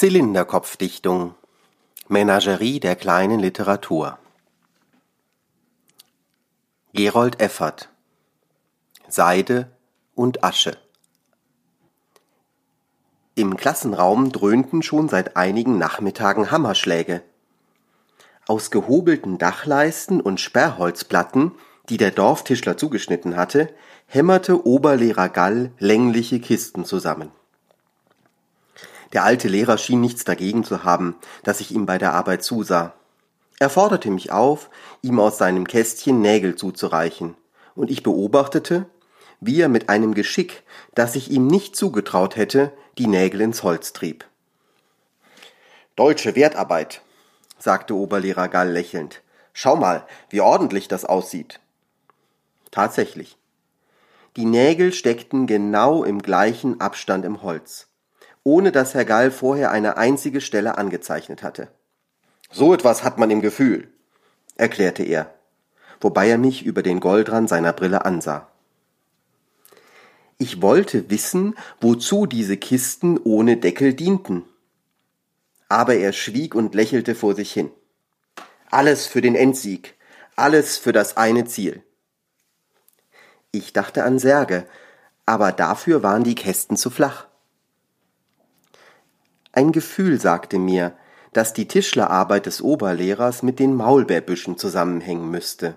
Zylinderkopfdichtung Menagerie der kleinen Literatur Gerold Effert Seide und Asche Im Klassenraum dröhnten schon seit einigen Nachmittagen Hammerschläge. Aus gehobelten Dachleisten und Sperrholzplatten, die der Dorftischler zugeschnitten hatte, hämmerte Oberlehrer Gall längliche Kisten zusammen. Der alte Lehrer schien nichts dagegen zu haben, dass ich ihm bei der Arbeit zusah. Er forderte mich auf, ihm aus seinem Kästchen Nägel zuzureichen, und ich beobachtete, wie er mit einem Geschick, das ich ihm nicht zugetraut hätte, die Nägel ins Holz trieb. Deutsche Wertarbeit, sagte Oberlehrer Gall lächelnd. Schau mal, wie ordentlich das aussieht. Tatsächlich. Die Nägel steckten genau im gleichen Abstand im Holz ohne dass Herr Gall vorher eine einzige Stelle angezeichnet hatte. So etwas hat man im Gefühl, erklärte er, wobei er mich über den Goldrand seiner Brille ansah. Ich wollte wissen, wozu diese Kisten ohne Deckel dienten. Aber er schwieg und lächelte vor sich hin. Alles für den Endsieg, alles für das eine Ziel. Ich dachte an Särge, aber dafür waren die Kästen zu flach. Ein Gefühl sagte mir, dass die Tischlerarbeit des Oberlehrers mit den Maulbeerbüschen zusammenhängen müsste,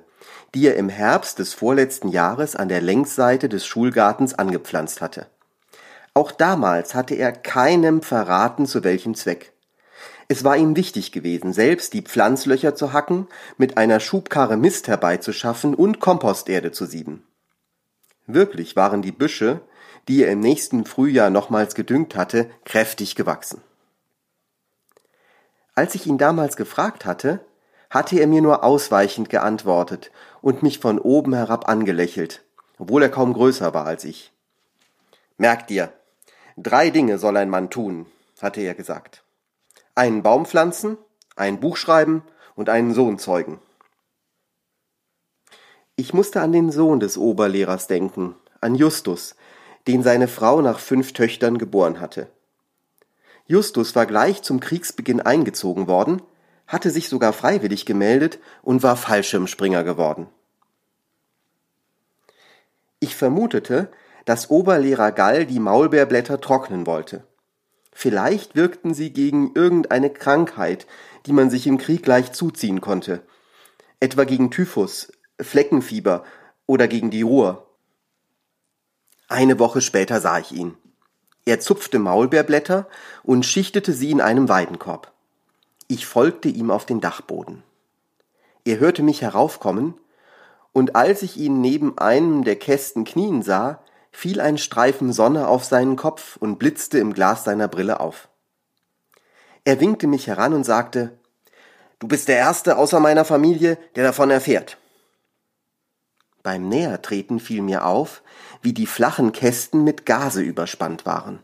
die er im Herbst des vorletzten Jahres an der Längsseite des Schulgartens angepflanzt hatte. Auch damals hatte er keinem verraten, zu welchem Zweck. Es war ihm wichtig gewesen, selbst die Pflanzlöcher zu hacken, mit einer Schubkarre Mist herbeizuschaffen und Komposterde zu sieben. Wirklich waren die Büsche, die er im nächsten Frühjahr nochmals gedüngt hatte, kräftig gewachsen. Als ich ihn damals gefragt hatte, hatte er mir nur ausweichend geantwortet und mich von oben herab angelächelt, obwohl er kaum größer war als ich. Merk dir, drei Dinge soll ein Mann tun, hatte er gesagt. Einen Baum pflanzen, ein Buch schreiben und einen Sohn zeugen. Ich musste an den Sohn des Oberlehrers denken, an Justus, den seine Frau nach fünf Töchtern geboren hatte. Justus war gleich zum Kriegsbeginn eingezogen worden, hatte sich sogar freiwillig gemeldet und war Fallschirmspringer geworden. Ich vermutete, dass Oberlehrer Gall die Maulbeerblätter trocknen wollte. Vielleicht wirkten sie gegen irgendeine Krankheit, die man sich im Krieg leicht zuziehen konnte, etwa gegen Typhus, Fleckenfieber oder gegen die Ruhr. Eine Woche später sah ich ihn. Er zupfte Maulbeerblätter und schichtete sie in einem Weidenkorb. Ich folgte ihm auf den Dachboden. Er hörte mich heraufkommen, und als ich ihn neben einem der Kästen knien sah, fiel ein Streifen Sonne auf seinen Kopf und blitzte im Glas seiner Brille auf. Er winkte mich heran und sagte Du bist der Erste außer meiner Familie, der davon erfährt. Beim Nähertreten fiel mir auf, wie die flachen Kästen mit Gase überspannt waren.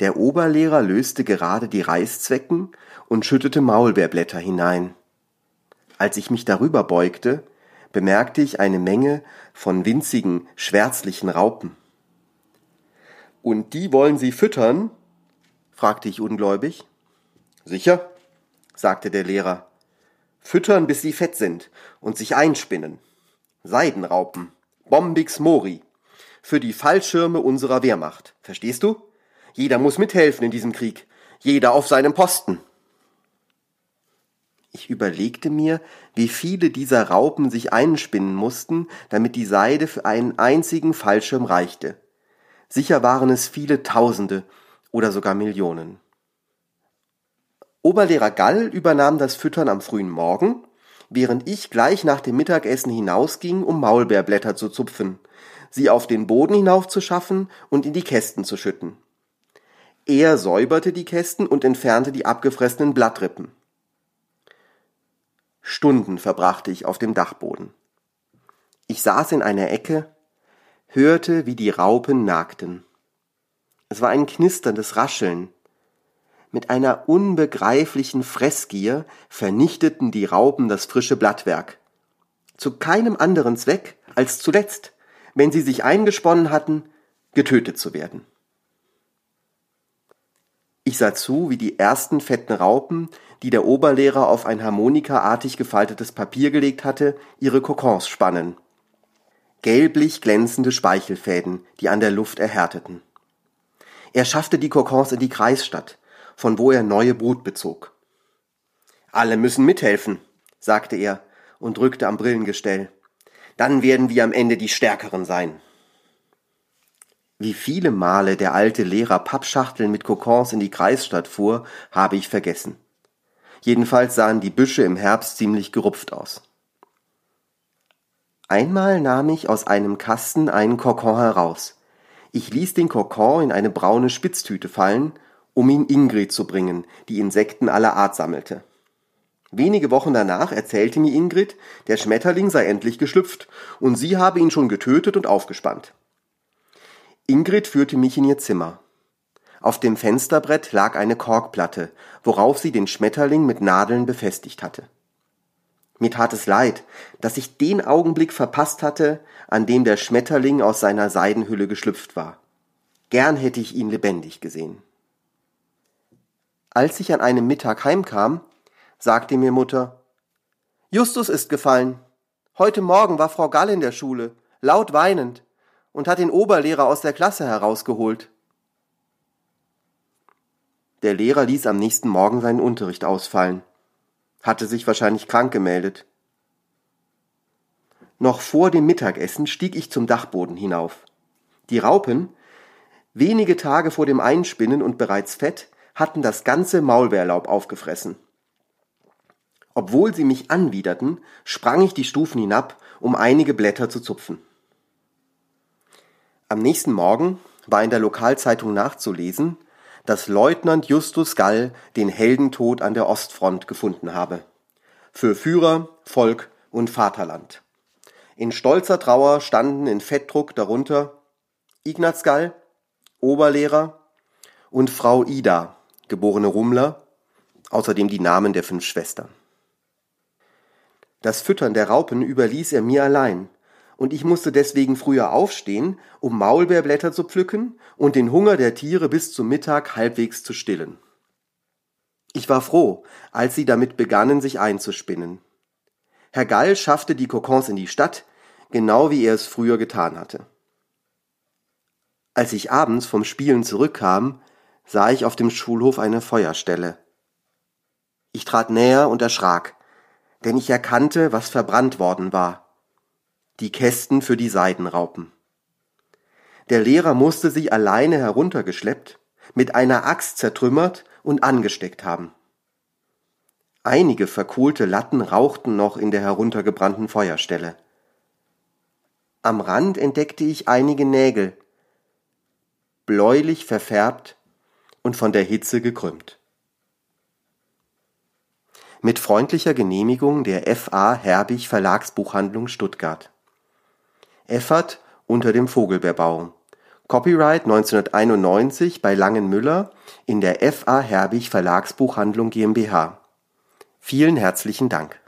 Der Oberlehrer löste gerade die Reißzwecken und schüttete Maulbeerblätter hinein. Als ich mich darüber beugte, bemerkte ich eine Menge von winzigen, schwärzlichen Raupen. Und die wollen Sie füttern? fragte ich ungläubig. Sicher, sagte der Lehrer. Füttern, bis sie fett sind und sich einspinnen. Seidenraupen, Bombix mori, für die Fallschirme unserer Wehrmacht. Verstehst du? Jeder muss mithelfen in diesem Krieg, jeder auf seinem Posten. Ich überlegte mir, wie viele dieser Raupen sich einspinnen mussten, damit die Seide für einen einzigen Fallschirm reichte. Sicher waren es viele Tausende oder sogar Millionen. Oberlehrer Gall übernahm das Füttern am frühen Morgen während ich gleich nach dem Mittagessen hinausging, um Maulbeerblätter zu zupfen, sie auf den Boden hinaufzuschaffen und in die Kästen zu schütten. Er säuberte die Kästen und entfernte die abgefressenen Blattrippen. Stunden verbrachte ich auf dem Dachboden. Ich saß in einer Ecke, hörte, wie die Raupen nagten. Es war ein knisterndes Rascheln, mit einer unbegreiflichen Fressgier vernichteten die Raupen das frische Blattwerk. Zu keinem anderen Zweck als zuletzt, wenn sie sich eingesponnen hatten, getötet zu werden. Ich sah zu, wie die ersten fetten Raupen, die der Oberlehrer auf ein harmonikaartig gefaltetes Papier gelegt hatte, ihre Kokons spannen. Gelblich glänzende Speichelfäden, die an der Luft erhärteten. Er schaffte die Kokons in die Kreisstadt, von wo er neue Brut bezog. Alle müssen mithelfen, sagte er und drückte am Brillengestell. Dann werden wir am Ende die Stärkeren sein. Wie viele Male der alte Lehrer Pappschachteln mit Kokons in die Kreisstadt fuhr, habe ich vergessen. Jedenfalls sahen die Büsche im Herbst ziemlich gerupft aus. Einmal nahm ich aus einem Kasten einen Kokon heraus. Ich ließ den Kokon in eine braune Spitztüte fallen, um ihn Ingrid zu bringen, die Insekten aller Art sammelte. Wenige Wochen danach erzählte mir Ingrid, der Schmetterling sei endlich geschlüpft und sie habe ihn schon getötet und aufgespannt. Ingrid führte mich in ihr Zimmer. Auf dem Fensterbrett lag eine Korkplatte, worauf sie den Schmetterling mit Nadeln befestigt hatte. Mir tat es leid, dass ich den Augenblick verpasst hatte, an dem der Schmetterling aus seiner Seidenhülle geschlüpft war. Gern hätte ich ihn lebendig gesehen. Als ich an einem Mittag heimkam, sagte mir Mutter, Justus ist gefallen. Heute Morgen war Frau Gall in der Schule, laut weinend, und hat den Oberlehrer aus der Klasse herausgeholt. Der Lehrer ließ am nächsten Morgen seinen Unterricht ausfallen. Hatte sich wahrscheinlich krank gemeldet. Noch vor dem Mittagessen stieg ich zum Dachboden hinauf. Die Raupen, wenige Tage vor dem Einspinnen und bereits fett, hatten das ganze Maulbeerlaub aufgefressen. Obwohl sie mich anwiderten, sprang ich die Stufen hinab, um einige Blätter zu zupfen. Am nächsten Morgen war in der Lokalzeitung nachzulesen, dass Leutnant Justus Gall den Heldentod an der Ostfront gefunden habe. Für Führer, Volk und Vaterland. In stolzer Trauer standen in Fettdruck darunter Ignaz Gall, Oberlehrer und Frau Ida, geborene Rummler, außerdem die Namen der fünf Schwestern. Das Füttern der Raupen überließ er mir allein, und ich musste deswegen früher aufstehen, um Maulbeerblätter zu pflücken und den Hunger der Tiere bis zum Mittag halbwegs zu stillen. Ich war froh, als sie damit begannen, sich einzuspinnen. Herr Gall schaffte die Kokons in die Stadt, genau wie er es früher getan hatte. Als ich abends vom Spielen zurückkam, sah ich auf dem Schulhof eine Feuerstelle. Ich trat näher und erschrak, denn ich erkannte, was verbrannt worden war die Kästen für die Seidenraupen. Der Lehrer musste sie alleine heruntergeschleppt, mit einer Axt zertrümmert und angesteckt haben. Einige verkohlte Latten rauchten noch in der heruntergebrannten Feuerstelle. Am Rand entdeckte ich einige Nägel, bläulich verfärbt und von der Hitze gekrümmt. Mit freundlicher Genehmigung der F.A. Herbig Verlagsbuchhandlung Stuttgart. Effert unter dem Vogelbeerbau. Copyright 1991 bei Langenmüller in der F.A. Herbig Verlagsbuchhandlung GmbH. Vielen herzlichen Dank